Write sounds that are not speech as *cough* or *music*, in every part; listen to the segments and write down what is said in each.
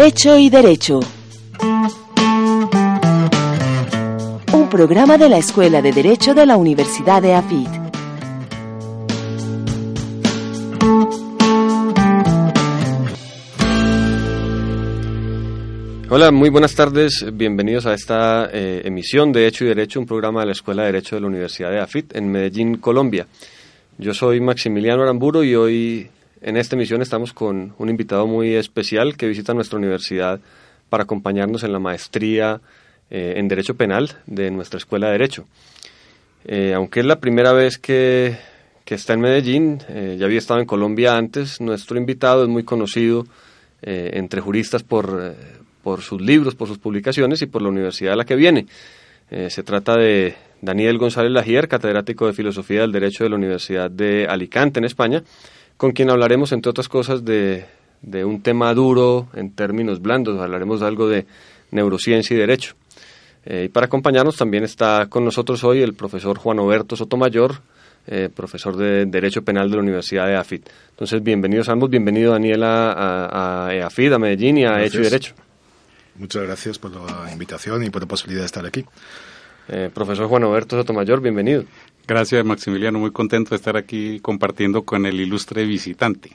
Hecho y Derecho. Un programa de la Escuela de Derecho de la Universidad de AFIT. Hola, muy buenas tardes. Bienvenidos a esta eh, emisión de Hecho y Derecho, un programa de la Escuela de Derecho de la Universidad de AFIT en Medellín, Colombia. Yo soy Maximiliano Aramburo y hoy en esta emisión estamos con un invitado muy especial que visita nuestra universidad para acompañarnos en la maestría eh, en Derecho Penal de nuestra Escuela de Derecho. Eh, aunque es la primera vez que, que está en Medellín, eh, ya había estado en Colombia antes, nuestro invitado es muy conocido entre juristas por, por sus libros, por sus publicaciones y por la universidad a la que viene. se trata de Daniel González Lagier, catedrático de Filosofía del Derecho de la Universidad de Alicante, en España, con quien hablaremos, entre otras cosas, de, de un tema duro en términos blandos. Hablaremos de algo de neurociencia y derecho. Eh, y para acompañarnos también está con nosotros hoy el profesor Juan Oberto Sotomayor, eh, profesor de Derecho Penal de la Universidad de AFIT. Entonces, bienvenidos ambos, bienvenido Daniel a, a, a AFIT, a Medellín y a Hecho y Derecho. Muchas gracias por la invitación y por la posibilidad de estar aquí. Eh, profesor Juan Oberto Sotomayor, bienvenido. Gracias, Maximiliano. Muy contento de estar aquí compartiendo con el ilustre visitante.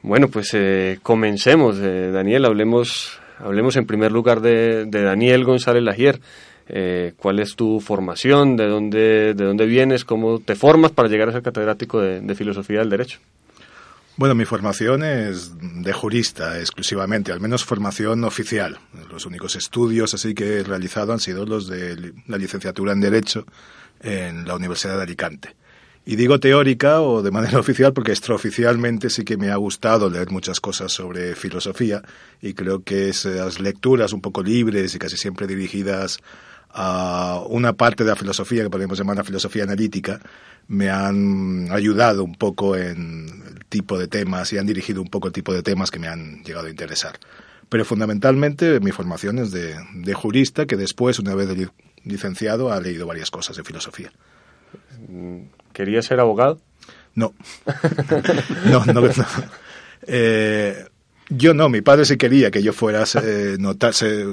Bueno, pues eh, comencemos. Eh, Daniel, hablemos, hablemos en primer lugar de, de Daniel González Lagier. Eh, ¿Cuál es tu formación? ¿De dónde, ¿De dónde vienes? ¿Cómo te formas para llegar a ser catedrático de, de Filosofía del Derecho? Bueno, mi formación es de jurista exclusivamente, al menos formación oficial. Los únicos estudios así que he realizado han sido los de la licenciatura en Derecho en la Universidad de Alicante. Y digo teórica o de manera *laughs* oficial porque extraoficialmente sí que me ha gustado leer muchas cosas sobre filosofía y creo que esas lecturas un poco libres y casi siempre dirigidas a una parte de la filosofía que podemos llamar la filosofía analítica me han ayudado un poco en el tipo de temas y han dirigido un poco el tipo de temas que me han llegado a interesar. Pero fundamentalmente mi formación es de, de jurista que después, una vez licenciado, ha leído varias cosas de filosofía. ¿Quería ser abogado? No. *laughs* no, no. no. Eh, yo no, mi padre sí quería que yo fuera eh,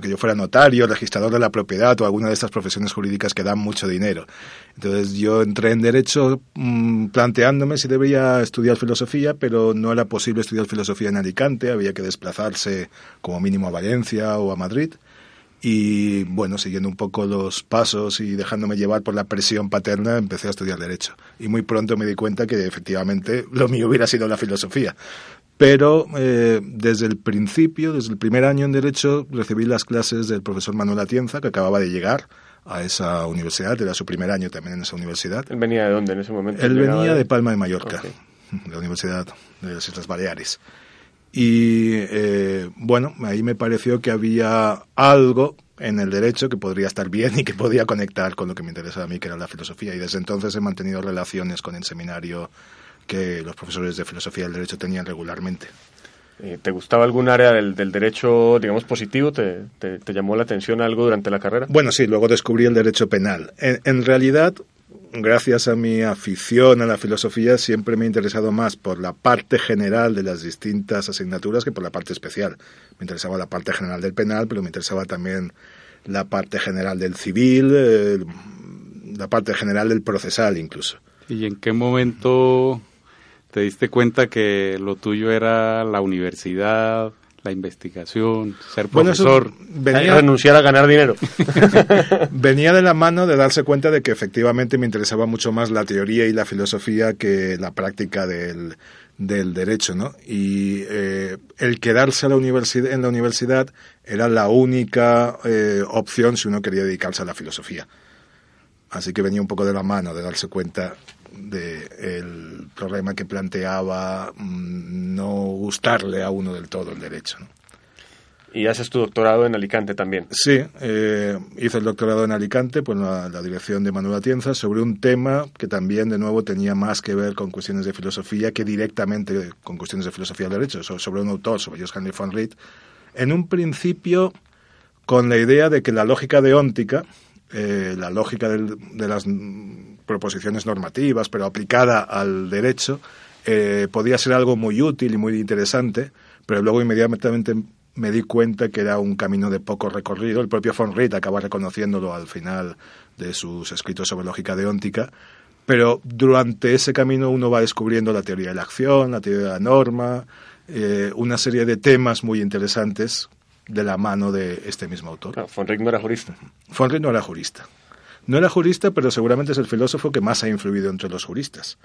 que yo fuera notario, registrador de la propiedad o alguna de estas profesiones jurídicas que dan mucho dinero. Entonces yo entré en derecho mmm, planteándome si debía estudiar filosofía, pero no era posible estudiar filosofía en Alicante, había que desplazarse como mínimo a Valencia o a Madrid. Y bueno, siguiendo un poco los pasos y dejándome llevar por la presión paterna, empecé a estudiar Derecho. Y muy pronto me di cuenta que efectivamente lo mío hubiera sido la filosofía. Pero eh, desde el principio, desde el primer año en Derecho, recibí las clases del profesor Manuel Atienza, que acababa de llegar a esa universidad, era su primer año también en esa universidad. ¿Él venía de dónde en ese momento? Él venía de Palma de Mallorca, okay. de la Universidad de las Islas Baleares. Y eh, bueno, ahí me pareció que había algo en el derecho que podría estar bien y que podía conectar con lo que me interesaba a mí, que era la filosofía. Y desde entonces he mantenido relaciones con el seminario que los profesores de filosofía del derecho tenían regularmente. Eh, ¿Te gustaba algún área del, del derecho, digamos, positivo? ¿Te, ¿Te, te, llamó la atención algo durante la carrera? Bueno, sí, luego descubrí el derecho penal. En, en realidad, gracias a mi afición a la filosofía, siempre me he interesado más por la parte general de las distintas asignaturas que por la parte especial. Me interesaba la parte general del penal, pero me interesaba también la parte general del civil, eh, la parte general del procesal incluso. ¿Y en qué momento te diste cuenta que lo tuyo era la universidad, la investigación, ser profesor, bueno, venía, renunciar a ganar dinero. *laughs* venía de la mano de darse cuenta de que efectivamente me interesaba mucho más la teoría y la filosofía que la práctica del, del derecho, ¿no? Y eh, el quedarse a la universidad, en la universidad era la única eh, opción si uno quería dedicarse a la filosofía. Así que venía un poco de la mano de darse cuenta del problema que planteaba mm, no gustarle a uno del todo el derecho. ¿no? Y haces tu doctorado en Alicante también. Sí, eh, hice el doctorado en Alicante por la, dirección de Manuel Atienza sobre un tema que también, de nuevo, tenía más que ver con cuestiones de filosofía que directamente con cuestiones de filosofía del derecho, sobre un autor, sobre Joseph Henry von en un principio con la idea de que la lógica deóntica, eh, la lógica de las proposiciones normativas, pero aplicada al derecho, eh, podía ser algo muy útil y muy interesante, pero luego inmediatamente me di cuenta que era un camino de poco recorrido. El propio von Riet acaba reconociéndolo al final de sus escritos sobre lógica deóntica. Pero durante ese camino uno va descubriendo la teoría de la acción, la teoría de la norma, eh, una serie de temas muy interesantes de la mano de este mismo autor. von Riet no era jurista. Von no era jurista. No era jurista, pero seguramente es el filósofo que más ha influido entre los juristas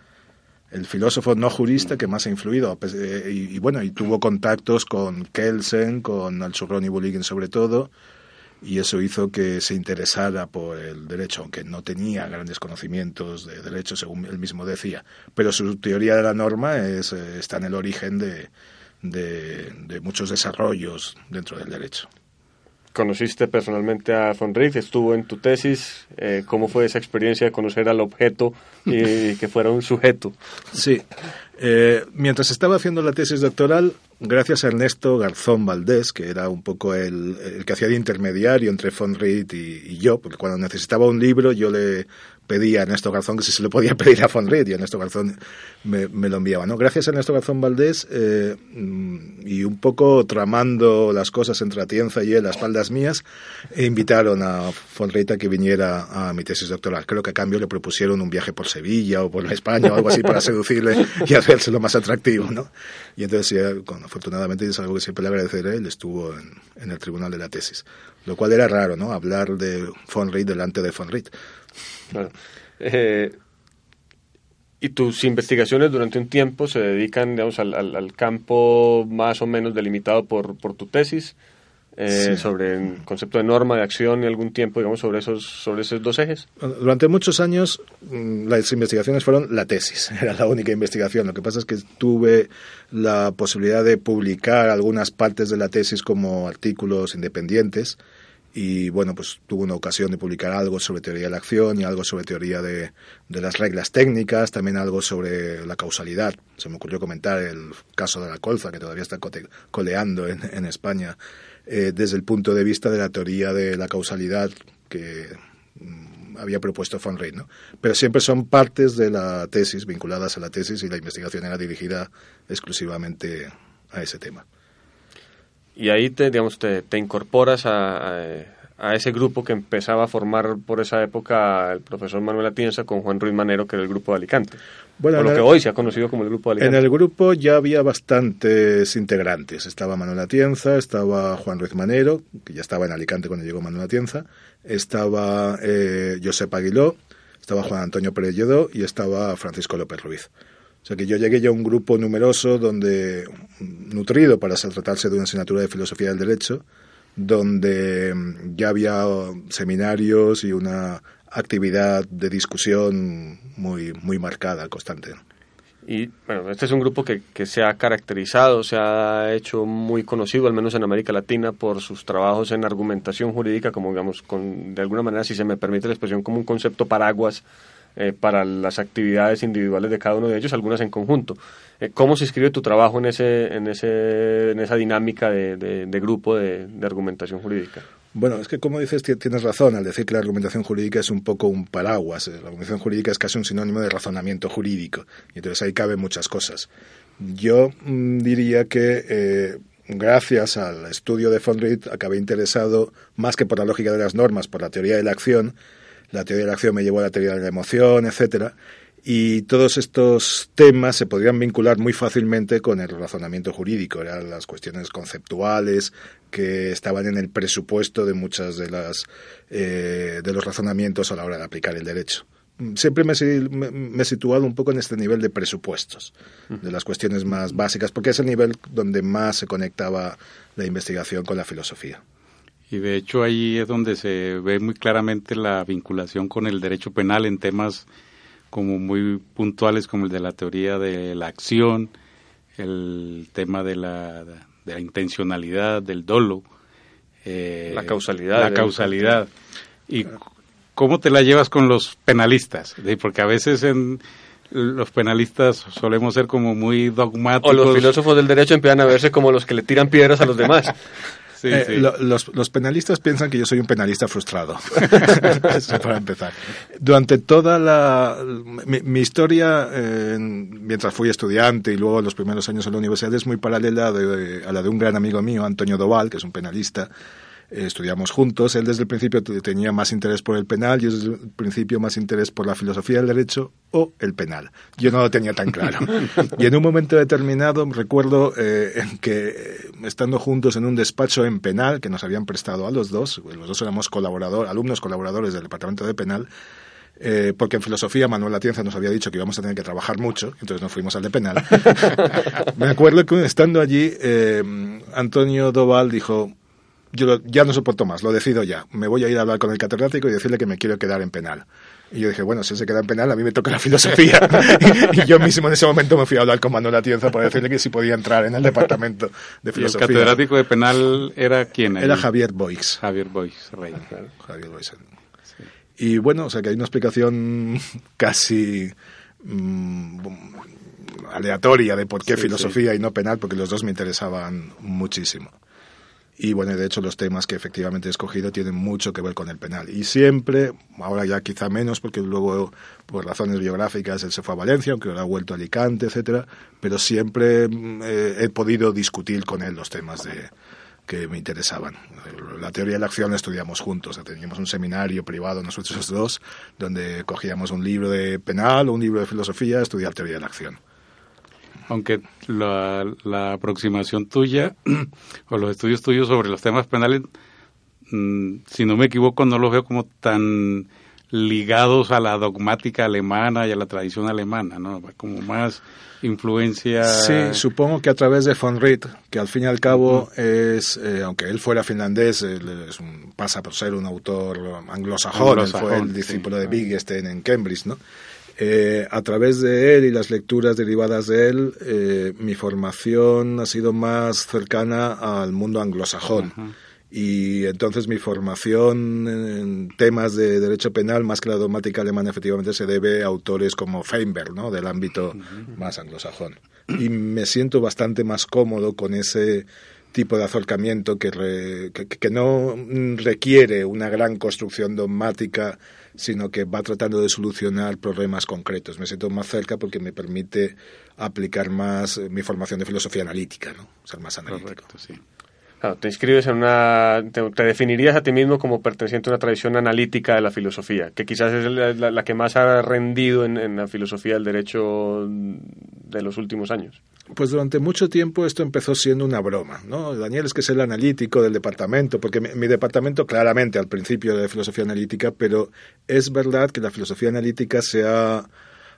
el filósofo no jurista que más ha influido. Eh, y, bueno, y tuvo contactos con Kelsen, con Alchurrón y Buligin sobre todo, y eso hizo que se interesara por el derecho, aunque no tenía grandes conocimientos de derecho, según él mismo decía. Pero su teoría de la norma es, eh, está en el origen de, de muchos desarrollos dentro del derecho conociste personalmente a von Rief, estuvo en tu tesis. Eh, ¿Cómo fue esa experiencia de conocer al objeto y *laughs* que fuera un sujeto? Sí. Eh, mientras estaba haciendo la tesis doctoral, gracias a Ernesto Garzón Valdés, que era un poco el, que hacía de intermediario entre von Riet y, yo, porque cuando necesitaba un libro yo le pedía a Ernesto Garzón que si se lo podía pedir a von Riet y Ernesto Garzón me, lo enviaba. ¿no? Gracias a Ernesto Garzón Valdés eh, y un poco tramando las cosas entre Atienza y él a espaldas mías, invitaron a von Riet a que viniera a mi tesis doctoral. Creo que a cambio le propusieron un viaje por Sevilla o por España o algo así para seducirle y lo más atractivo. ¿no? Y entonces, afortunadamente, es algo que siempre le agradeceré, él estuvo en, el tribunal de la tesis. Lo cual era raro, ¿no? Hablar de von Riet delante de von Riet. Eh, y tus investigaciones durante un tiempo se dedican, digamos, al, campo más o menos delimitado por, por tu tesis, eh, sobre el concepto de norma, de acción y algún tiempo, digamos, sobre esos, sobre esos dos ejes? Durante muchos años mm, las investigaciones fueron la tesis, *laughs* era la única investigación. Lo que pasa es que tuve la posibilidad de publicar algunas partes de la tesis como artículos independientes y bueno, pues tuve una ocasión de publicar algo sobre teoría de la acción y algo sobre teoría de, de, las reglas técnicas, también algo sobre la causalidad. Se me ocurrió comentar el caso de la colza, que todavía está coleando en, en España, eh, desde el punto de vista de la teoría de la causalidad que mm, había propuesto Von Rey, ¿no? Pero siempre son partes de la tesis, vinculadas a la tesis, y la investigación era dirigida exclusivamente a ese tema y ahí te, digamos, te, te incorporas a, a, ese grupo que empezaba a formar por esa época el profesor Manuel Atienza con Juan Ruiz Manero, que era el grupo de Alicante. Bueno, lo que hoy se ha conocido como el grupo de Alicante. En el grupo ya había bastantes integrantes. Estaba Manuel Atienza, estaba Juan Ruiz Manero, que ya estaba en Alicante cuando llegó Manuel Atienza, estaba eh, Josep Aguiló, estaba Juan Antonio Pérez Lledó y estaba Francisco López Ruiz. O sea que yo llegué ya a un grupo numeroso, donde nutrido para tratarse de una asignatura de filosofía del derecho, donde mm, ya había seminarios y una actividad de discusión muy, muy marcada, constante. Y bueno, este es un grupo que, que, se ha caracterizado, se ha hecho muy conocido, al menos en América Latina, por sus trabajos en argumentación jurídica, como digamos, con, de alguna manera, si se me permite la expresión, como un concepto paraguas eh, para las actividades individuales de cada uno de ellos, algunas en conjunto. Eh, ¿Cómo se escribe tu trabajo en, ese, en, ese, en esa dinámica de, de, grupo de, de, argumentación jurídica? Bueno, es que como dices, tienes razón al decir que la argumentación jurídica es un poco un paraguas. La argumentación jurídica es casi un sinónimo de razonamiento jurídico. Y entonces ahí caben muchas cosas. Yo mm, diría que eh, gracias al estudio de von Riet acabé interesado más que por la lógica de las normas, por la teoría de la acción la teoría de la acción me llevó a la teoría de la emoción, etcétera. Y todos estos temas se podrían vincular muy fácilmente con el razonamiento jurídico, eran las cuestiones conceptuales que estaban en el presupuesto de muchas de las eh, de los razonamientos a la hora de aplicar el derecho. Siempre me, he situado un poco en este nivel de presupuestos, de las cuestiones más básicas, porque es el nivel donde más se conectaba la investigación con la filosofía. Y de hecho ahí es donde se ve muy claramente la vinculación con el derecho penal en temas como muy puntuales como el de la teoría de la acción, el tema de la, de la intencionalidad, del dolo. Eh, la causalidad. La causalidad. Y cómo te la llevas con los penalistas, porque a veces en los penalistas solemos ser como muy dogmáticos. O los filósofos del derecho empiezan a verse como los que le tiran piedras a los demás. *laughs* Eh, los, penalistas piensan que yo soy un penalista frustrado. *laughs* Eso para empezar. Durante toda la. Mi, historia, mientras fui estudiante y luego los primeros años en la universidad, es muy paralela a la de un gran amigo mío, Antonio Doval, que es un penalista estudiamos juntos. Él desde el principio tenía más interés por el penal, yo desde el principio más interés por la filosofía del derecho o el penal. Yo no lo tenía tan claro. *laughs* y en un momento determinado recuerdo eh, que eh, estando juntos en un despacho en penal que nos habían prestado a los dos, los dos éramos colaboradores, alumnos colaboradores del departamento de penal, eh, porque en filosofía Manuel Atienza nos había dicho que íbamos a tener que trabajar mucho, entonces nos fuimos al de penal. *laughs* *laughs* Me acuerdo que estando allí, Antonio Doval dijo, yo ya no soporto más, lo decido ya. Me voy a ir a hablar con el catedrático y decirle que me quiero quedar en penal. Y yo dije, bueno, si él se queda en penal, a mí me toca la filosofía. *laughs* *laughs* y, yo mismo en ese momento me fui a hablar con Manuel Atienza para decirle que si podía entrar en el departamento de filosofía. ¿Y el catedrático de penal era quién? Era Javier Boix. Javier Boix, rey. Javier Boix. Y bueno, o sea que hay una explicación *laughs* casi mm, aleatoria de por qué filosofía y no penal, porque los dos me interesaban muchísimo. Y bueno, de hecho los temas que efectivamente he escogido tienen mucho que ver con el penal. Y siempre, ahora ya quizá menos, porque luego por razones biográficas él se fue a Valencia, aunque ahora ha vuelto a Alicante, etcétera, pero siempre mm, eh, he podido discutir con él los temas de, que me interesaban. La teoría de la acción la estudiamos juntos. Teníamos un seminario privado nosotros dos, donde cogíamos un libro de penal o un libro de filosofía estudiar teoría de la acción aunque la, la, aproximación tuya *clears throat* o los estudios tuyos sobre los temas penales, mm, si no me equivoco, no los veo como tan ligados a la dogmática alemana y a la tradición alemana, ¿no? Como más influencia. Sí, supongo que a través de von Ritt, que al fin y al cabo es, eh, aunque él fuera finlandés, es un, pasa por ser un autor anglosajón, fue el discípulo de Wittgenstein en Cambridge, ¿no? Eh, a través de él y las lecturas derivadas de él, eh, mi formación ha sido más cercana al mundo anglosajón. Y entonces mi formación en temas de derecho penal, más que la dogmática alemana, efectivamente se debe a autores como Feinberg, ¿no? del ámbito más anglosajón. Y me siento bastante más cómodo con ese tipo de acercamiento que, que no requiere una gran construcción dogmática sino que va tratando de solucionar problemas concretos. Me siento más cerca porque me permite aplicar más eh, mi formación de filosofía analítica, ¿no? Ser más analítico. sí. te inscribes en una. Te, definirías a ti mismo como perteneciente a una tradición analítica de la filosofía, que quizás es la, que más ha rendido en, en, la filosofía del derecho de los últimos años. Pues durante mucho tiempo esto empezó siendo una broma, ¿no? Daniel es que es el analítico del departamento, porque mi, departamento claramente al principio de filosofía analítica, pero es verdad que la filosofía analítica se ha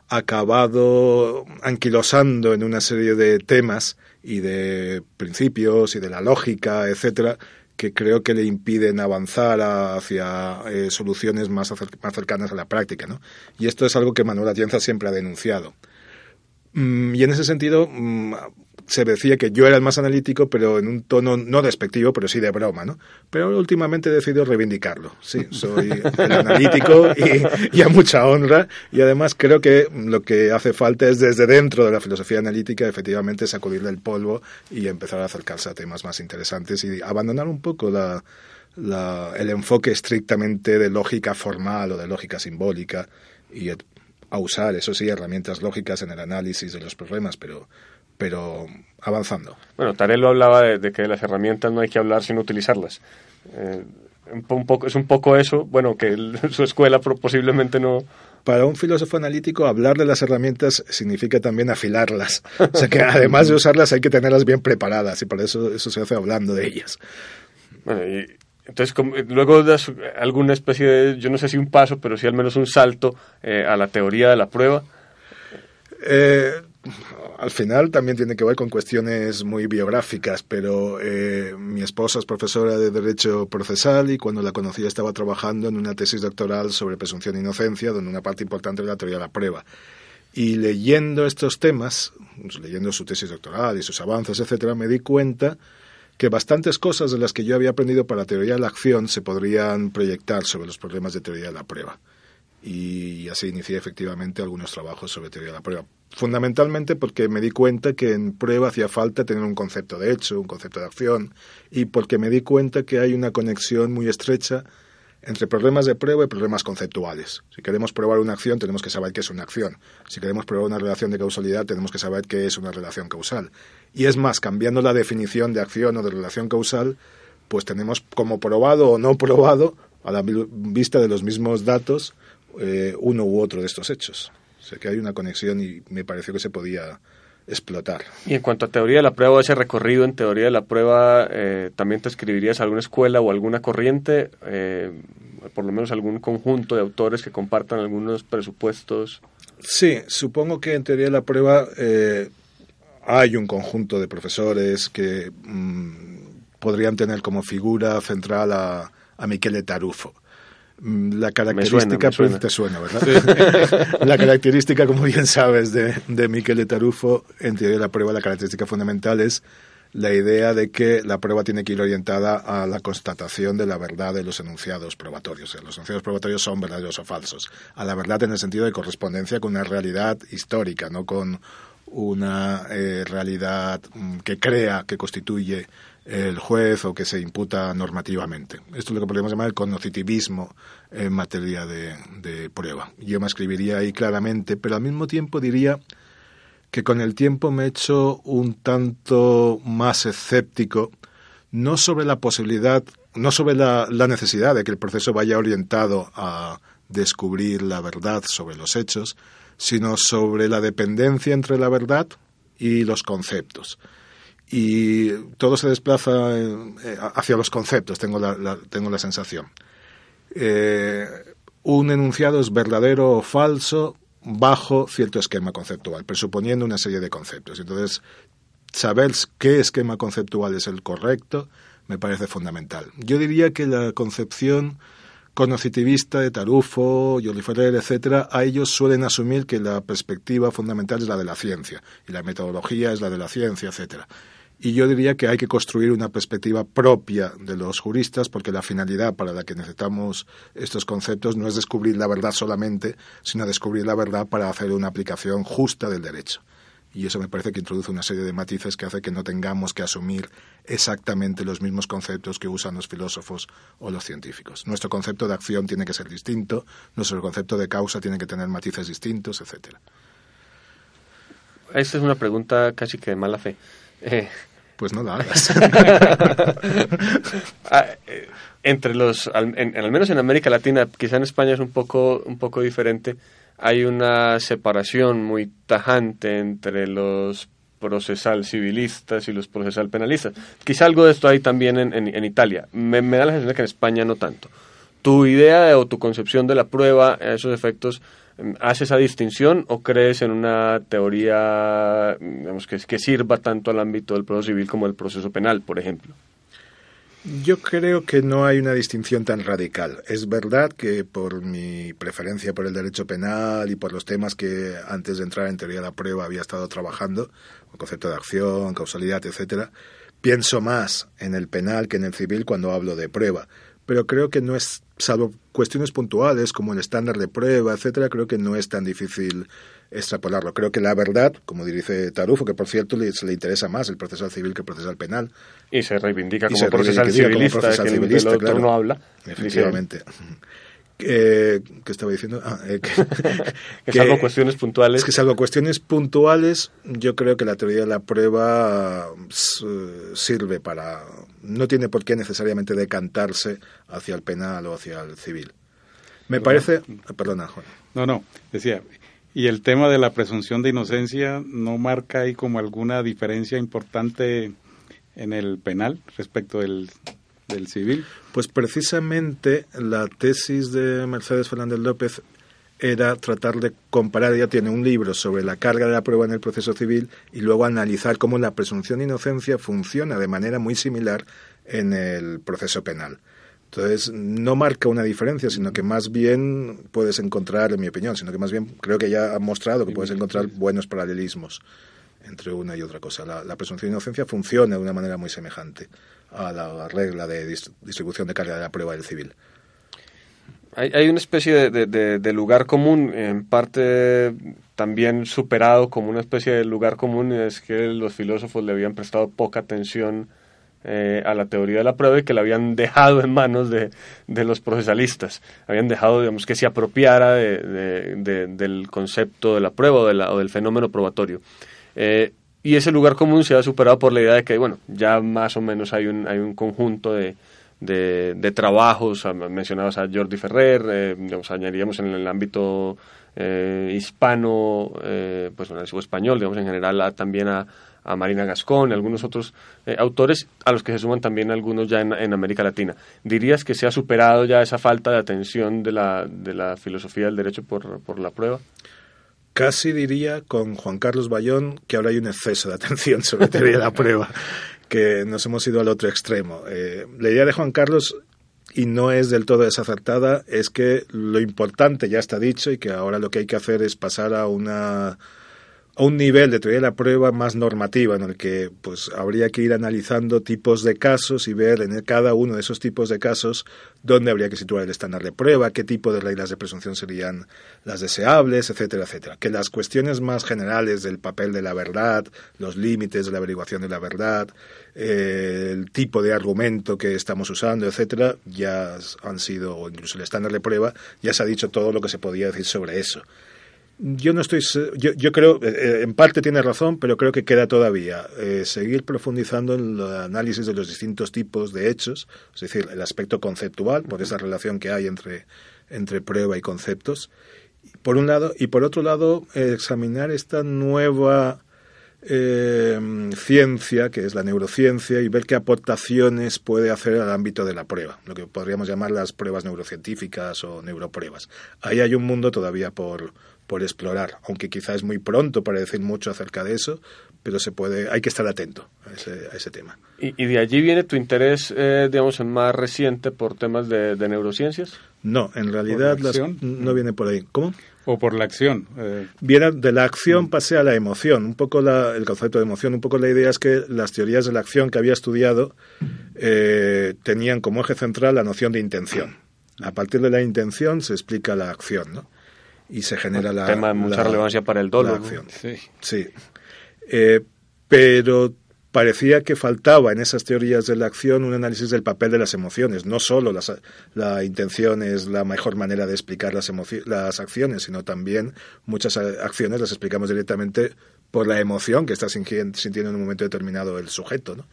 acabado anquilosando en una serie de temas y de principios y de la lógica, etcétera, que creo que le impiden avanzar hacia eh, soluciones más, más cercanas a la práctica, ¿no? Y esto es algo que Manuel Atienza siempre ha denunciado. Mm, y en ese sentido mm, se decía que yo era el más analítico, pero en un tono no despectivo, pero sí de broma, ¿no? Pero últimamente he decidido reivindicarlo. Sí, soy el analítico y, a mucha honra. Y además creo que lo que hace falta es desde dentro de la filosofía analítica, efectivamente, sacudirle el polvo y empezar a acercarse a temas más interesantes y abandonar un poco la, el enfoque estrictamente de lógica formal o de lógica simbólica y a usar, eso sí, herramientas lógicas en el análisis de los problemas, pero, pero avanzando. Bueno, Tarelo hablaba de, que de las herramientas no hay que hablar sin utilizarlas. Eh, un poco, es un poco eso, bueno, que *laughs* su escuela posiblemente no... Para un filósofo analítico, hablar de las herramientas significa también afilarlas. O sea que además de usarlas hay que tenerlas bien preparadas y por eso eso se hace hablando de ellas. Bueno, y entonces, luego das alguna especie de, yo no sé si un paso, pero sí al menos un salto eh, a la teoría de la prueba. Eh, al final también tiene que ver con cuestiones muy biográficas, pero eh, mi esposa es profesora de Derecho Procesal y cuando la conocí estaba trabajando en una tesis doctoral sobre presunción de inocencia, donde una parte importante era la teoría de la prueba. Y leyendo estos temas, pues, leyendo su tesis doctoral y sus avances, etcétera, me di cuenta que bastantes cosas de las que yo había aprendido para teoría de la acción se podrían proyectar sobre los problemas de teoría de la prueba. Y así inicié efectivamente algunos trabajos sobre teoría de la prueba. Fundamentalmente porque me di cuenta que en prueba hacía falta tener un concepto de hecho, un concepto de acción, y porque me di cuenta que hay una conexión muy estrecha entre problemas de prueba y problemas conceptuales. Si queremos probar una acción, tenemos que saber qué es una acción. Si queremos probar una relación de causalidad, tenemos que saber qué es una relación causal. Y es más, cambiando la definición de acción o de relación causal, pues tenemos como probado o no probado, a la vista de los mismos datos, eh, uno u otro de estos hechos. O sea que hay una conexión y me pareció que se podía explotar. Y en cuanto a teoría de la prueba o ese recorrido en teoría de la prueba, eh, ¿también te escribirías alguna escuela o alguna corriente, eh, por lo menos algún conjunto de autores que compartan algunos presupuestos? Sí, supongo que en teoría de la prueba eh, hay un conjunto de profesores que mm, podrían tener como figura central a, a Michele Tarufo. Mm, la característica suena, te suena, ¿verdad? *laughs* la característica, como bien sabes, de, de Michele Tarufo, en teoría de la prueba, la característica fundamental es la idea de que la prueba tiene que ir orientada a la constatación de la verdad de los enunciados probatorios. O sea, los enunciados probatorios son verdaderos o falsos. A la verdad en el sentido de correspondencia con una realidad histórica, no con una eh, realidad mm, que crea, que constituye el juez o que se imputa normativamente. Esto es lo que podríamos llamar el cognoscitivismo en materia de, prueba. Yo me escribiría ahí claramente, pero al mismo tiempo diría que con el tiempo me he hecho un tanto más escéptico, no sobre la posibilidad, no sobre la, la necesidad de que el proceso vaya orientado a descubrir la verdad sobre los hechos, sino sobre la dependencia entre la verdad y los conceptos y todo se desplaza eh, hacia los conceptos, tengo la, tengo la sensación. Eh, un enunciado es verdadero o falso bajo cierto esquema conceptual, presuponiendo una serie de conceptos. Entonces, saber qué esquema conceptual es el correcto me parece fundamental. Yo diría que la concepción conocitivista de Tarufo, Jolly Ferrer, etcétera, a ellos suelen asumir que la perspectiva fundamental es la de la ciencia y la metodología es la de la ciencia, etcétera. Y yo diría que hay que construir una perspectiva propia de los juristas, porque la finalidad para la que necesitamos estos conceptos no es descubrir la verdad solamente, sino descubrir la verdad para hacer una aplicación justa del derecho. Y eso me parece que introduce una serie de matices que hace que no tengamos que asumir exactamente los mismos conceptos que usan los filósofos o los científicos. Nuestro concepto de acción tiene que ser distinto, nuestro concepto de causa tiene que tener matices distintos, etcétera. Esta es una pregunta casi que de mala fe. Eh, pues no la *laughs* hagas. Ah, eh, entre los, al, al menos en América Latina, quizá en España es un poco, un poco diferente, hay una separación muy tajante entre los procesal civilistas y los procesal penalistas. Quizá algo de esto hay también en, en, Italia. Me, me, da la sensación de que en España no tanto. ¿Tu idea o tu concepción de la prueba, esos efectos, ¿Hace esa distinción o crees en una teoría que, que sirva tanto al ámbito del proceso civil como del proceso penal, por ejemplo? Yo creo que no hay una distinción tan radical. Es verdad que por mi preferencia por el derecho penal y por los temas que antes de entrar en teoría de la prueba había estado trabajando, el concepto de acción, causalidad, etcétera, pienso más en el penal que en el civil cuando hablo de prueba pero creo que no es, salvo cuestiones puntuales como el estándar de prueba, etcétera, creo que no es tan difícil extrapolarlo. Creo que la verdad, como dice Tarufo, que por cierto le, se le interesa más el procesal civil que el procesal penal. Y se reivindica como, procesal, civilista, como procesal civilista, claro, no habla. Efectivamente. Eh, ¿Qué estaba diciendo? Ah, eh, que, *laughs* que, salvo cuestiones puntuales. Es que salvo cuestiones puntuales, yo creo que la teoría de la prueba sirve para. No tiene por qué necesariamente decantarse hacia el penal o hacia el civil. Me parece. Perdona, Juan. No, no, decía. Y el tema de la presunción de inocencia no marca ahí como alguna diferencia importante en el penal respecto del del civil? Pues precisamente la tesis de Mercedes Fernández López era tratar de comparar, ella tiene un libro sobre la carga de la prueba en el proceso civil y luego analizar cómo la presunción de inocencia funciona de manera muy similar en el proceso penal. Entonces, no marca una diferencia, sino que más bien puedes encontrar, en mi opinión, sino que más bien creo que ya ha mostrado que puedes encontrar buenos paralelismos entre una y otra cosa. La, presunción de inocencia funciona de una manera muy semejante a la regla de distribución de carga de la prueba del civil. Hay, una especie de, lugar común, en parte también superado como una especie de lugar común, es que los filósofos le habían prestado poca atención eh, a la teoría de la prueba y que la habían dejado en manos de, los procesalistas. Habían dejado, digamos, que se apropiara del concepto de la prueba o, del fenómeno probatorio. Eh, y ese lugar común se ha superado por la idea de que, bueno, ya más o menos hay un, hay un conjunto de, de, trabajos, mencionabas a Jordi Ferrer, eh, digamos, añadiríamos en el ámbito eh, hispano, eh, pues o español, digamos, en general también a, a, Marina Gascón, y algunos otros eh, autores, a los que se suman también algunos ya en, América Latina. ¿Dirías que se ha superado ya esa falta de atención de la, de la filosofía del derecho por, por la prueba? Casi diría con Juan Carlos Bayón que ahora hay un exceso de atención sobre teoría de la *laughs* prueba que nos hemos ido al otro extremo. Eh, la idea de Juan Carlos, y no es del todo desacertada, es que lo importante ya está dicho y que ahora lo que hay que hacer es pasar a una a un nivel de teoría de la prueba más normativa, en el que pues habría que ir analizando tipos de casos y ver en cada uno de esos tipos de casos dónde habría que situar el estándar de prueba, qué tipo de reglas de presunción serían las deseables, etcétera, etcétera. Que las cuestiones más generales del papel de la verdad, los límites de la averiguación de la verdad, eh, el tipo de argumento que estamos usando, etcétera, ya han sido, o incluso el estándar de prueba, ya se ha dicho todo lo que se podía decir sobre eso. Yo no estoy, yo, yo creo, eh, eh, en parte tiene razón, pero creo que queda todavía eh, seguir profundizando en el análisis de los distintos tipos de hechos, es decir, el aspecto conceptual, por esa relación que hay entre, entre prueba y conceptos, por un lado, y por otro lado, examinar esta nueva ciencia, que es la neurociencia, y ver qué aportaciones puede hacer al ámbito de la prueba, lo que podríamos llamar las pruebas neurocientíficas o neuropruebas. Ahí hay un mundo todavía por por explorar, aunque quizá es muy pronto para decir mucho acerca de eso, pero se puede, hay que estar atento a ese, a ese tema. ¿Y, de allí viene tu interés, eh, digamos, más reciente por temas de, neurociencias? No, en realidad no viene por ahí. ¿Cómo? O por la acción. Eh. Viene de la acción, pasé a la emoción. Un poco la, el concepto de emoción, un poco la idea es que las teorías de la acción que había estudiado eh, tenían como eje central la noción de intención. A partir de la intención se explica la acción, ¿no? Y se genera la... Tema de mucha relevancia para el dólar. Sí. sí. Eh, pero parecía que faltaba en esas teorías de la acción un análisis del papel de las emociones. No solo la intención es la mejor manera de explicar las, las acciones, sino también muchas acciones las explicamos directamente por la emoción que está sintiendo en un momento determinado el sujeto. ¿no?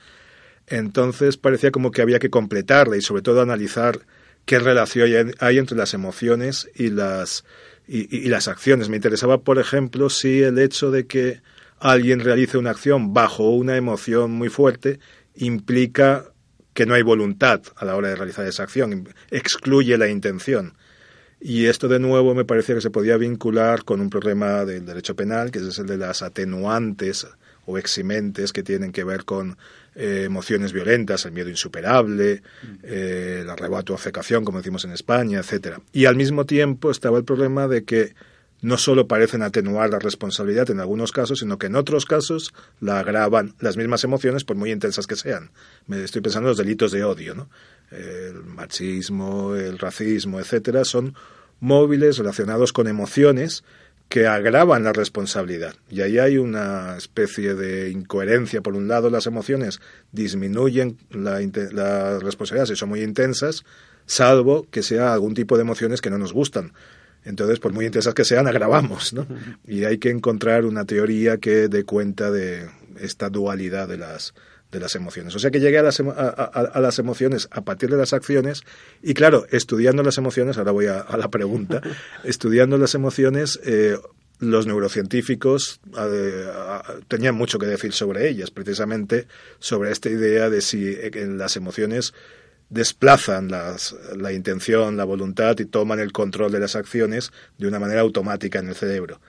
Entonces parecía como que había que completarla y sobre todo analizar qué relación hay entre las emociones y las y, las acciones. Me interesaba, por ejemplo, si el hecho de que alguien realice una acción bajo una emoción muy fuerte implica que no hay voluntad a la hora de realizar esa acción, excluye la intención. Y esto de nuevo me parecía que se podía vincular con un problema del derecho penal, que es el de las atenuantes o eximentes que tienen que ver con eh, emociones violentas, el miedo insuperable, eh, el arrebato o afecación, como decimos en España, etcétera. Y al mismo tiempo estaba el problema de que no solo parecen atenuar la responsabilidad en algunos casos, sino que en otros casos la agravan las mismas emociones, por muy intensas que sean. Me estoy pensando en los delitos de odio, ¿no? El machismo, el racismo, etcétera, son móviles relacionados con emociones que agravan la responsabilidad. Y ahí hay una especie de incoherencia. Por un lado, las emociones disminuyen la, la responsabilidad si son muy intensas, salvo que sea algún tipo de emociones que no nos gustan. Entonces, por muy intensas que sean, agravamos, ¿no? Y hay que encontrar una teoría que dé cuenta de esta dualidad de las, de las emociones. O sea que llegué a las, a, las, emociones a partir de las acciones y claro, estudiando las emociones, ahora voy a, la pregunta, *laughs* estudiando las emociones, eh, los neurocientíficos eh, tenían mucho que decir sobre ellas, precisamente sobre esta idea de si en las emociones desplazan las, la intención, la voluntad y toman el control de las acciones de una manera automática en el cerebro.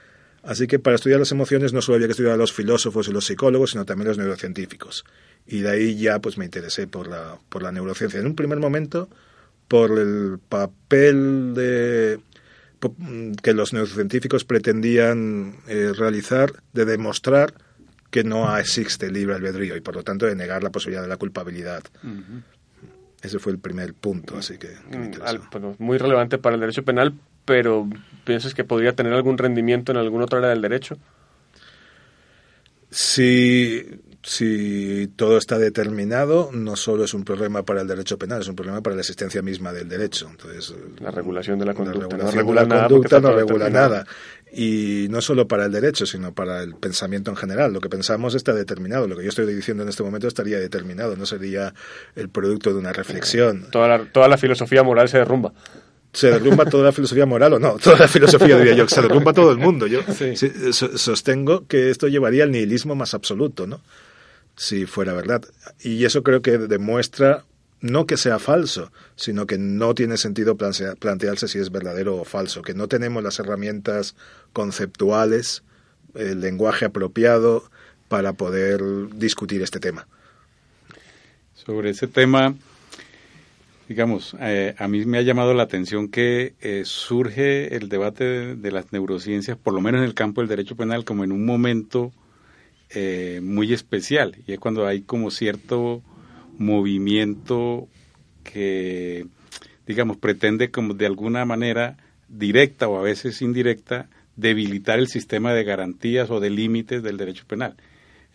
Así que para estudiar las emociones no solo había que estudiar a los filósofos y los psicólogos, sino también los neurocientíficos. Y de ahí ya pues me interesé por la, por la neurociencia. En un primer momento, por el papel de, que los neurocientíficos pretendían eh, realizar de demostrar que no existe libre albedrío y por lo tanto de negar la posibilidad de la culpabilidad. Ese fue el primer punto, así que... Mm, muy relevante para el derecho penal, pero ¿piensas que podría tener algún rendimiento en alguna otra área del derecho? Sí, si todo está determinado, no solo es un problema para el derecho penal, es un problema para la existencia misma del derecho. Entonces, la regulación de la conducta no regula, la conducta no regula nada. Y no solo para el derecho, sino para el pensamiento en general. Lo que pensamos está determinado. Lo que yo estoy diciendo en este momento estaría determinado, no sería el producto de una reflexión. Toda la, toda la filosofía moral se derrumba se derrumba toda la filosofía moral o no, toda la filosofía diría yo, se derrumba todo el mundo. Yo sostengo que esto llevaría al nihilismo más absoluto, ¿no? si fuera verdad. Y eso creo que demuestra no que sea falso, sino que no tiene sentido plantearse si es verdadero o falso, que no tenemos las herramientas conceptuales, el lenguaje apropiado para poder discutir este tema. Sobre ese tema, digamos, eh, a mí me ha llamado la atención que eh, surge el debate de, las neurociencias, por lo menos en el campo del derecho penal, como en un momento eh, muy especial y es cuando hay como cierto movimiento que, digamos, pretende como de alguna manera directa o a veces indirecta debilitar el sistema de garantías o de límites del derecho penal.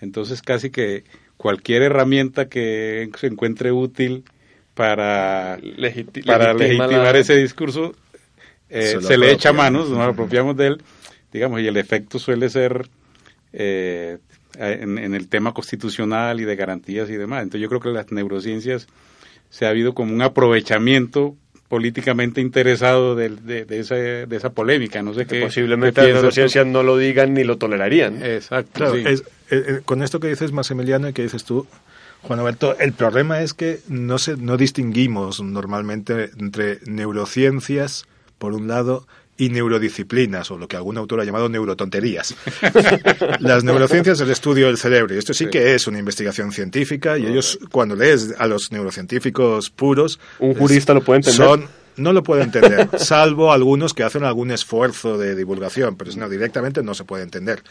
Entonces casi que cualquier herramienta que se encuentre útil para, para legitimar ese discurso eh, se, le echa manos, nos apropiamos de él, digamos, y el efecto suele ser eh, eh, en, el tema constitucional y de garantías y demás. Entonces yo creo que las neurociencias se ha habido como un aprovechamiento políticamente interesado de, de, esa, de esa polémica. No sé qué. Posiblemente las neurociencias no lo digan ni lo tolerarían. Exacto. Eh, eh, con esto que dices, Maximiliano, y que dices tú, Juan Alberto, el problema es que no, se, no distinguimos normalmente entre neurociencias, por un lado, y neurodisciplinas, o lo que algún autor ha llamado neurotonterías. *laughs* Las neurociencias es el estudio del cerebro, y esto sí, que es una investigación científica, y ellos, cuando lees a los neurocientíficos puros... Un jurista lo puede entender. Son, no lo puede entender, salvo algunos que hacen algún esfuerzo de divulgación, pero no, directamente no se puede entender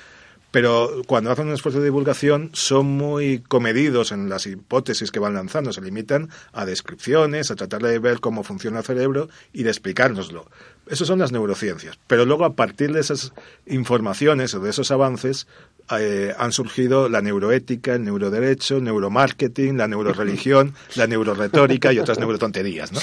pero cuando hacen un esfuerzo de divulgación son muy comedidos en las hipótesis que van lanzando, se limitan a descripciones, a tratar de ver cómo funciona el cerebro y de explicárnoslo. Esas son las neurociencias. Pero luego, a partir de esas informaciones o de esos avances, eh, han surgido la neuroética, el neuroderecho, el neuromarketing, la neuroreligión, la neuroretórica y otras neurotonterías. ¿no?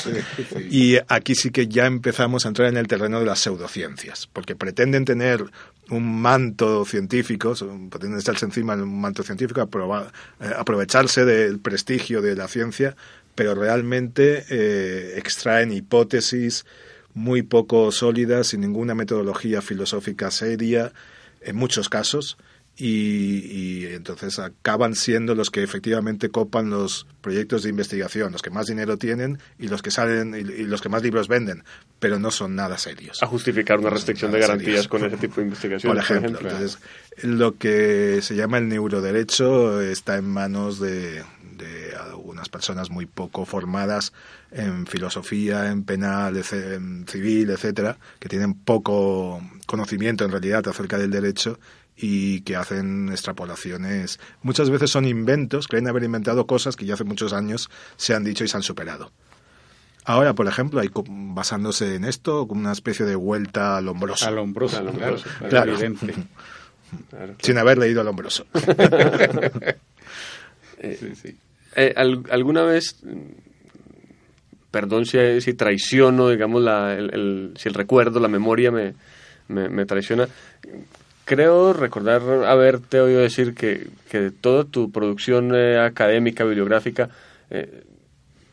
Y aquí sí que ya empezamos a entrar en el terreno de las pseudociencias, porque pretenden tener un manto científico, pretenden estarse encima de un manto científico, eh, aprovecharse del prestigio de la ciencia, pero realmente eh, extraen hipótesis, muy poco sólidas, sin ninguna metodología filosófica seria, en muchos casos, y, entonces acaban siendo los que efectivamente copan los proyectos de investigación, los que más dinero tienen y los que salen y, los que más libros venden, pero no son nada serios. A justificar una restricción de garantías con ese tipo de investigación. Por ejemplo, entonces lo que se llama el neuroderecho está en manos de, de algunas personas muy poco formadas en filosofía, en penal, en civil, etcétera, que tienen poco conocimiento en realidad acerca del derecho y que hacen extrapolaciones. Muchas veces son inventos, creen haber inventado cosas que ya hace muchos años se han dicho y se han superado. Ahora, por ejemplo, hay basándose en esto, como una especie de vuelta al hombroso. Al hombroso, *laughs* claro, Sin haber leído al hombroso. *laughs* sí, eh, ¿Alguna vez perdón si, si traiciono, digamos, la, el, si el recuerdo, la memoria me, me, traiciona. Creo recordar haberte oído decir que, que toda tu producción eh, académica, bibliográfica, eh,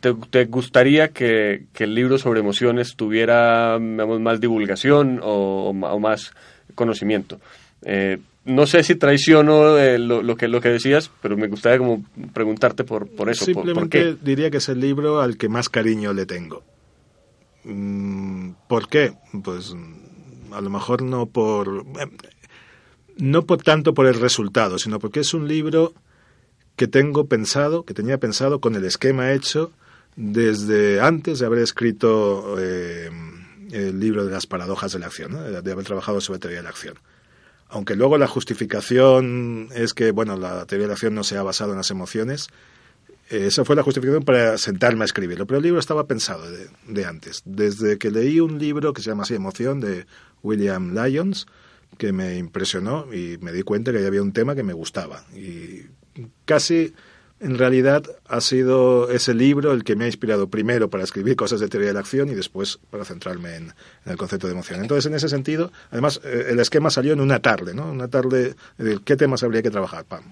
te, gustaría que, el libro sobre emociones tuviera más divulgación o, más conocimiento. Eh, no sé si traiciono eh, lo, que, lo que decías, pero me gustaría como preguntarte por, por eso. Simplemente diría que es el libro al que más cariño le tengo. Mm, ¿Por qué? Pues mm, a lo mejor no por... No por tanto por el resultado, sino porque es un libro que tengo pensado, que tenía pensado con el esquema hecho desde antes de haber escrito eh, el libro de las paradojas de la acción, de haber trabajado sobre teoría de la acción. Aunque luego la justificación es que, bueno, la teoría de la acción no se ha basado en las emociones, eh, esa fue la justificación para sentarme a escribirlo. Pero el libro estaba pensado de, antes. Desde que leí un libro que se llama así Emoción de William Lyons, que me impresionó y me di cuenta que había un tema que me gustaba. Y casi en realidad ha sido ese libro el que me ha inspirado primero para escribir cosas de teoría de la acción y después para centrarme en, el concepto de emoción. Entonces, en ese sentido, además, eh, el esquema salió en una tarde, ¿no? Una tarde de qué temas habría que trabajar. Pam.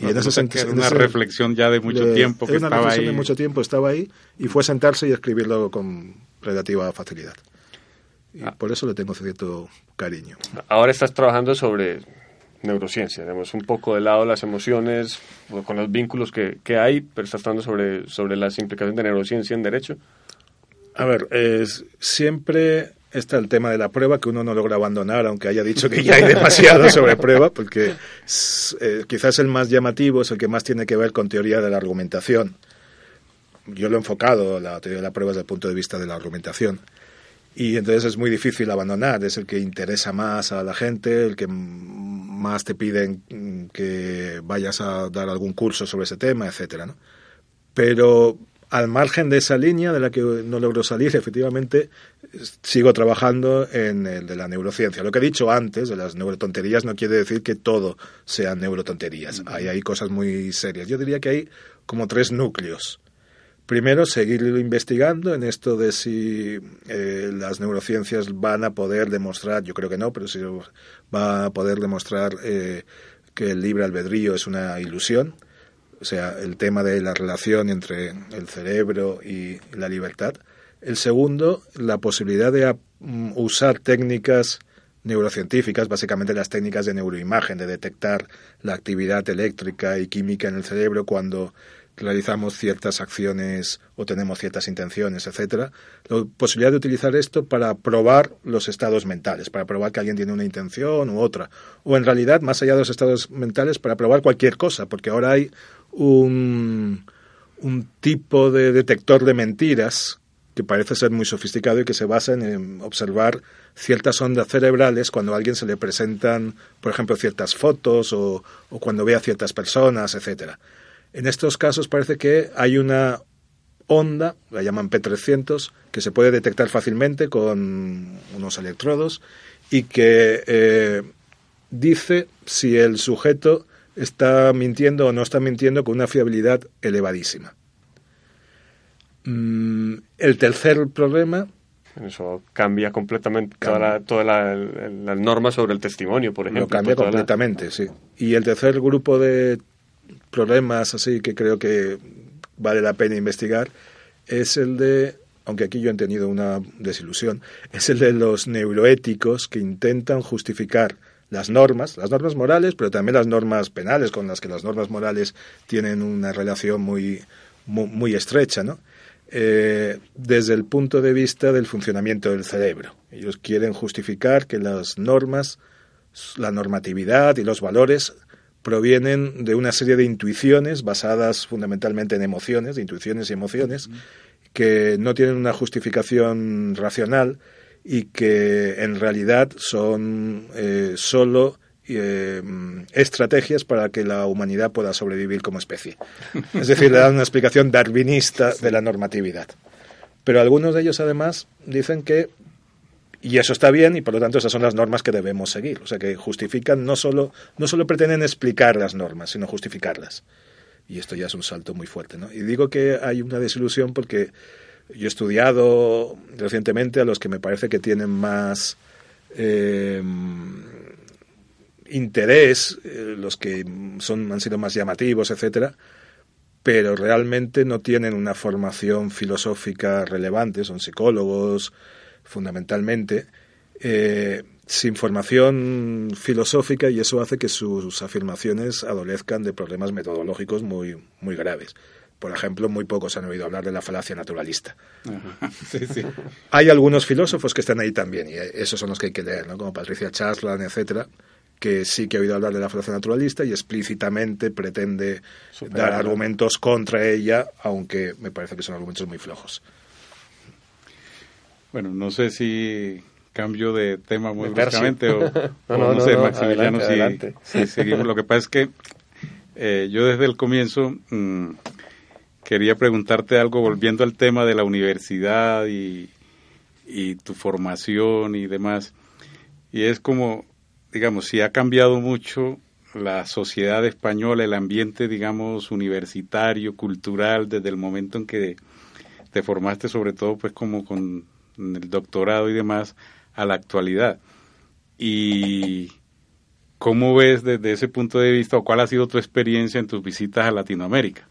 Y en ese sentido, una reflexión ya de mucho tiempo que una reflexión de mucho tiempo estaba ahí y fue sentarse y escribirlo con relativa facilidad. Y ah. por eso le tengo cierto cariño. Ahora estás trabajando sobre neurociencia, tenemos un poco de lado las emociones, con los vínculos que, que hay, pero estás hablando sobre, sobre las implicaciones de neurociencia en derecho. A ver, es, siempre está el tema de la prueba que uno no logra abandonar, aunque haya dicho que ya hay demasiado sobre prueba, porque eh, quizás el más llamativo es el que más tiene que ver con teoría de la argumentación. Yo lo he enfocado, la teoría de la prueba, desde el punto de vista de la argumentación y entonces es muy difícil abandonar, es el que interesa más a la gente, el que más te piden que vayas a dar algún curso sobre ese tema, etcétera, ¿no? Pero al margen de esa línea de la que no logro salir, efectivamente sigo trabajando en el de la neurociencia. Lo que he dicho antes de las neurotonterías no quiere decir que todo sean neurotonterías. Hay, hay cosas muy serias. Yo diría que hay como tres núcleos primero seguir investigando en esto de si eh, las neurociencias van a poder demostrar, yo creo que no, pero si va a poder demostrar eh, que el libre albedrío es una ilusión, o sea, el tema de la relación entre el cerebro y la libertad. El segundo, la posibilidad de mm, usar técnicas neurocientíficas, básicamente las técnicas de neuroimagen, de detectar la actividad eléctrica y química en el cerebro cuando realizamos ciertas acciones o tenemos ciertas intenciones, etcétera, la posibilidad de utilizar esto para probar los estados mentales, para probar que alguien tiene una intención u otra, o en realidad, más allá de los estados mentales, para probar cualquier cosa, porque ahora hay un, tipo de detector de mentiras que parece ser muy sofisticado y que se basa en observar ciertas ondas cerebrales cuando a alguien se le presentan, por ejemplo, ciertas fotos o, o cuando ve a ciertas personas, etcétera. En estos casos parece que hay una onda, la llaman P300, que se puede detectar fácilmente con unos electrodos y que eh, dice si el sujeto está mintiendo o no está mintiendo con una fiabilidad elevadísima. Mm, el tercer problema eso cambia completamente toda, la, norma sobre el testimonio, por ejemplo. Lo cambia completamente, sí. Y el tercer grupo de problemas así que creo que vale la pena investigar es el de, aunque aquí yo he tenido una desilusión, es el de los neuroéticos que intentan justificar las normas, las normas morales, pero también las normas penales, con las que las normas morales tienen una relación muy, muy, estrecha, ¿no? Eh, desde el punto de vista del funcionamiento del cerebro. Ellos quieren justificar que las normas, la normatividad y los valores provienen de una serie de intuiciones basadas fundamentalmente en emociones, de intuiciones y emociones, que no tienen una justificación racional y que en realidad son eh, solo eh, estrategias para que la humanidad pueda sobrevivir como especie. Es decir, le dan una explicación darwinista de la normatividad. Pero algunos de ellos además dicen que y eso está bien y por lo tanto esas son las normas que debemos seguir. O sea que justifican, no solo, no solo pretenden explicar las normas, sino justificarlas. Y esto ya es un salto muy fuerte. ¿no? Y digo que hay una desilusión porque yo he estudiado recientemente a los que me parece que tienen más eh, interés, los que son, han sido más llamativos, etcétera, pero realmente no tienen una formación filosófica relevante, son psicólogos, fundamentalmente, eh, sin formación filosófica y eso hace que sus afirmaciones adolezcan de problemas metodológicos muy, muy graves. Por ejemplo, muy pocos han oído hablar de la falacia naturalista. Sí, sí. Hay algunos filósofos que están ahí también, y esos son los que hay que leer, ¿no? como Patricia Chaslan, etcétera, que sí que ha oído hablar de la falacia naturalista y explícitamente pretende dar argumentos contra ella, aunque me parece que son argumentos muy flojos. Bueno, no sé si cambio de tema muy bruscamente o, *laughs* no, sé, Maximiliano, si, seguimos. Lo que pasa es que eh, yo desde el comienzo mm, quería preguntarte algo volviendo al tema de la universidad y, y tu formación y demás. Y es como, digamos, si ha cambiado mucho la sociedad española, el ambiente, digamos, universitario, cultural, desde el momento en que te formaste, sobre todo, pues como con el doctorado y demás, a la actualidad. Y cómo ves desde ese punto de vista o cuál ha sido tu experiencia en tus visitas a Latinoamérica,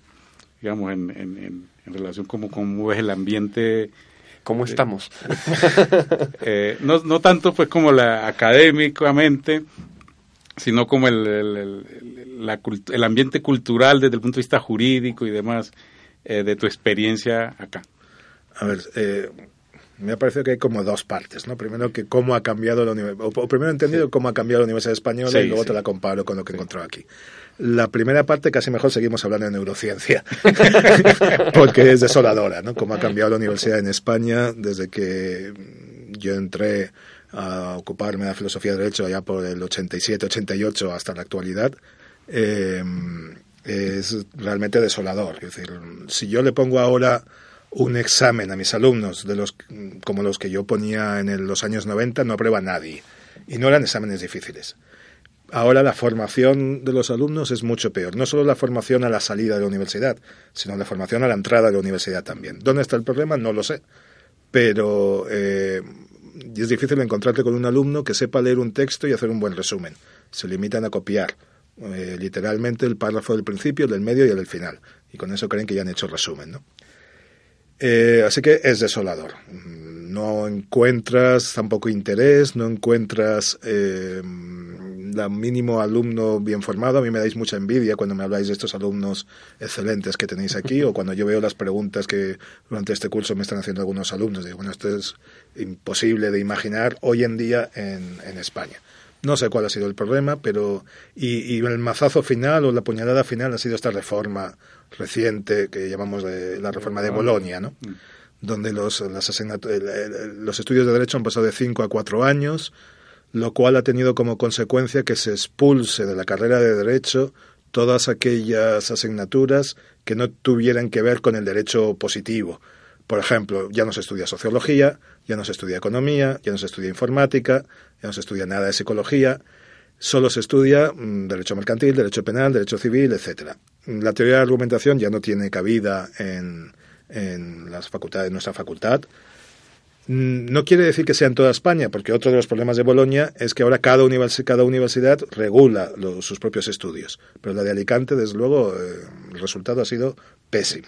digamos, en, en, en relación como cómo ves el ambiente. ¿Cómo eh, estamos? *laughs* Eh, no, no tanto pues como la académicamente, sino como el, el, la, el, ambiente cultural desde el punto de vista jurídico y demás eh, de tu experiencia acá. A ver, eh, me ha parecido que hay como dos partes, ¿no? Primero que cómo ha cambiado la universidad, o, primero he entendido cómo ha cambiado la Universidad Española y luego te la comparo con lo que he encontrado aquí. La primera parte casi mejor seguimos hablando de neurociencia, *laughs* porque es desoladora, ¿no? Cómo ha cambiado la universidad en España desde que yo entré a ocuparme de la filosofía de derecho allá por el 87-88 hasta la actualidad. Eh, es realmente desolador. Es decir, si yo le pongo ahora un examen a mis alumnos de los como los que yo ponía en los años 90 no aprueba nadie y no eran exámenes difíciles. Ahora la formación de los alumnos es mucho peor. No solo la formación a la salida de la universidad, sino la formación a la entrada de la universidad también. ¿Dónde está el problema? No lo sé. Pero eh, es difícil encontrarte con un alumno que sepa leer un texto y hacer un buen resumen. Se limitan a copiar eh, literalmente el párrafo del principio, el del medio y el del final. Y con eso creen que ya han hecho resumen, ¿no? Eh, así que es desolador. No encuentras tampoco interés, no encuentras eh, el mínimo alumno bien formado. A mí me dais mucha envidia cuando me habláis de estos alumnos excelentes que tenéis aquí *laughs* o cuando yo veo las preguntas que durante este curso me están haciendo algunos alumnos. Digo, bueno, esto es imposible de imaginar hoy en día en, en España. No sé cuál ha sido el problema, pero. Y, y, el mazazo final o la puñalada final ha sido esta reforma reciente que llamamos de la reforma de Bolonia, ¿no? Mm. Donde los, los estudios de derecho han pasado de cinco a cuatro años, lo cual ha tenido como consecuencia que se expulse de la carrera de derecho todas aquellas asignaturas que no tuvieran que ver con el derecho positivo. Por ejemplo, ya no se estudia sociología, ya no se estudia economía, ya no se estudia informática, ya no se estudia nada de psicología, solo se estudia mm, derecho mercantil, derecho penal, derecho civil, etcétera. La teoría de la argumentación ya no tiene cabida en, en las facultades, en nuestra facultad. Mm, no quiere decir que sea en toda España, porque otro de los problemas de Bolonia es que ahora cada, cada universidad regula sus propios estudios. Pero la de Alicante, desde luego, eh, el resultado ha sido pésimo.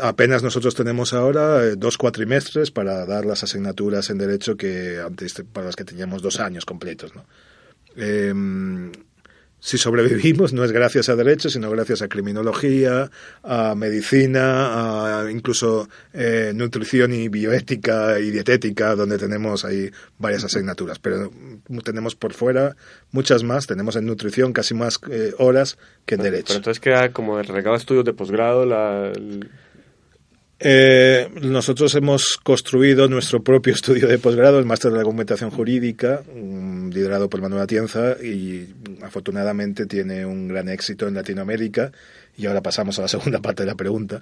Apenas nosotros tenemos ahora eh, dos cuatrimestres para dar las asignaturas en derecho que antes para las que teníamos dos años completos. ¿no? Eh, si sobrevivimos no es gracias a derecho, sino gracias a criminología, a medicina, a incluso eh, nutrición y bioética y dietética, donde tenemos ahí varias asignaturas. Pero tenemos por fuera muchas más, tenemos en nutrición casi más eh, horas que en derecho. Pero entonces queda como el regalo de estudios de posgrado, la, eh, nosotros hemos construido nuestro propio *laughs* estudio de posgrado, el máster de argumentación jurídica, mm, liderado por Manuel Atienza, y afortunadamente tiene un gran éxito en Latinoamérica. Y ahora pasamos a la *laughs* segunda parte de la pregunta.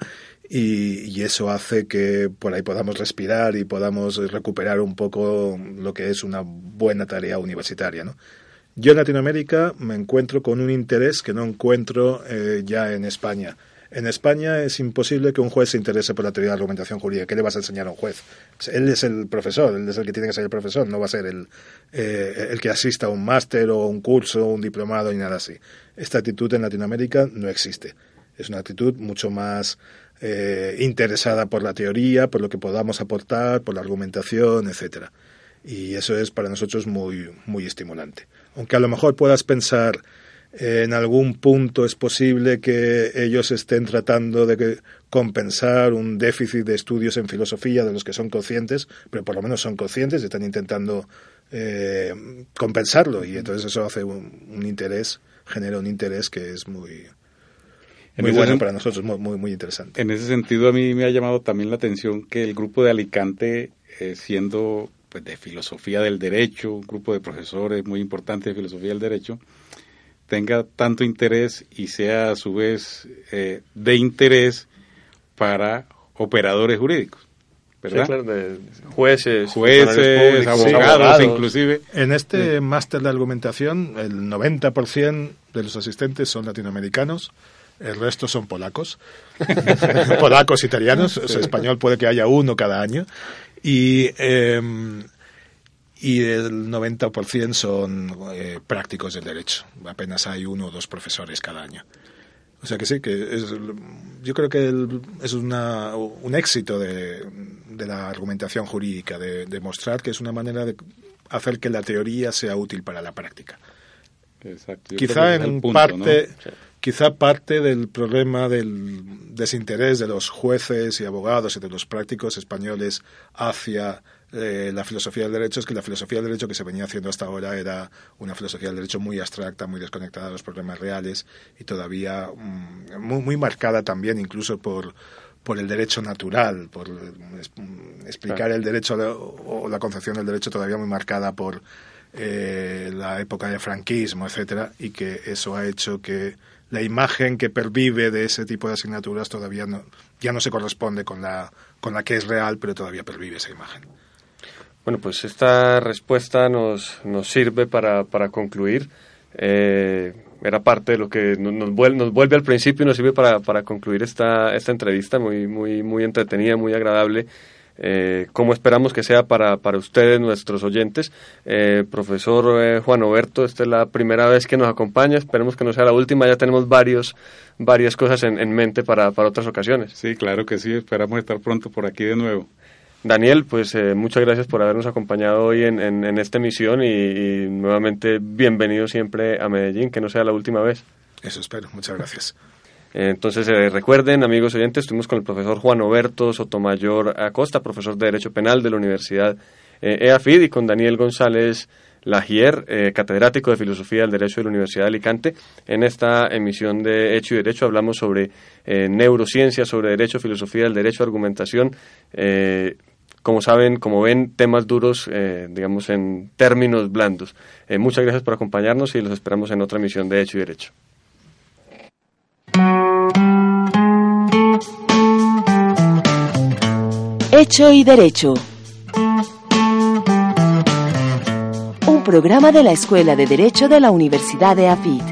Y, eso hace que por ahí podamos respirar y podamos recuperar un poco lo que es una buena tarea universitaria. ¿no? Yo en Latinoamérica me encuentro con un interés que no encuentro eh, ya en España en España es imposible que un juez se interese por la teoría de argumentación jurídica. ¿Qué le vas a enseñar a un juez? Él es el profesor, él es el que tiene que ser el profesor, no va a ser el, eh, el que asista a un máster o un curso, o un diplomado y nada así. Esta actitud en Latinoamérica no existe. Es una actitud mucho más eh, interesada por la teoría, por lo que podamos aportar, por la argumentación, etcétera. Y eso es para nosotros muy, muy estimulante. Aunque a lo mejor puedas pensar en algún punto es posible que ellos estén tratando de compensar un déficit de estudios en filosofía de los que son conscientes, pero por lo menos son conscientes y están intentando eh, compensarlo y entonces eso hace un, interés, genera un interés que es muy, muy bueno para nosotros, muy, muy, muy, interesante. En ese sentido a mí me ha llamado también la atención que el grupo de Alicante, eh, siendo pues, de filosofía del derecho, un grupo de profesores muy importante de filosofía del derecho, tenga tanto interés y sea a su vez eh, de interés para operadores jurídicos. ¿verdad? de jueces, jueces abogados, inclusive. En este máster de argumentación, el 90% de los asistentes son latinoamericanos, el resto son polacos, *laughs* polacos, italianos, o español puede que haya uno cada año. Y em, y el 90% son eh, prácticos del derecho. Apenas hay uno o dos profesores cada año. O sea que sí, que es, yo creo que es una, un éxito de, de, la argumentación jurídica, de demostrar que es una manera de hacer que la teoría sea útil para la práctica. Quizá en parte, quizá parte del problema del desinterés de los jueces y abogados y de los prácticos españoles hacia eh, la filosofía del derecho es que la filosofía del derecho que se venía haciendo hasta ahora era una filosofía del derecho muy abstracta, muy desconectada de los problemas reales y todavía mm, muy, muy marcada también incluso por, por el derecho natural, por mm, explicar el derecho o la concepción del derecho todavía muy marcada por eh, la época de franquismo, etcétera, y que eso ha hecho que la imagen que pervive de ese tipo de asignaturas todavía no, ya no se corresponde con la, con la que es real, pero todavía pervive esa imagen. Bueno, pues esta respuesta nos, nos sirve para, para concluir. Eh, era parte de lo que nos, nos, vuelve, nos vuelve al principio y nos sirve para, para concluir esta, esta entrevista muy, muy, muy entretenida, muy agradable. Eh, como esperamos que sea para, para ustedes, nuestros oyentes. Eh, profesor eh, Juan Oberto, esta es la primera vez que nos acompaña, esperemos que no sea la última, ya tenemos varios, varias cosas en, en mente para, para otras ocasiones. Sí, claro que sí, esperamos estar pronto por aquí de nuevo. Daniel, pues eh, muchas gracias por habernos acompañado hoy en, en, esta emisión y, nuevamente bienvenido siempre a Medellín, que no sea la última vez. Eso espero, muchas gracias. Entonces eh, recuerden, amigos oyentes, estuvimos con el profesor Juan Oberto Sotomayor Acosta, profesor de Derecho Penal de la Universidad eh, EAFID, y con Daniel González Lagier, catedrático de Filosofía del Derecho de la Universidad de Alicante. En esta emisión de Hecho y Derecho hablamos sobre neurociencia, sobre Derecho, Filosofía del Derecho, Argumentación como saben, como ven, temas duros, eh, digamos, en términos blandos. Eh, muchas gracias por acompañarnos y los esperamos en otra emisión de Hecho y Derecho. Hecho y Derecho. Un programa de la Escuela de Derecho de la Universidad de AFIT.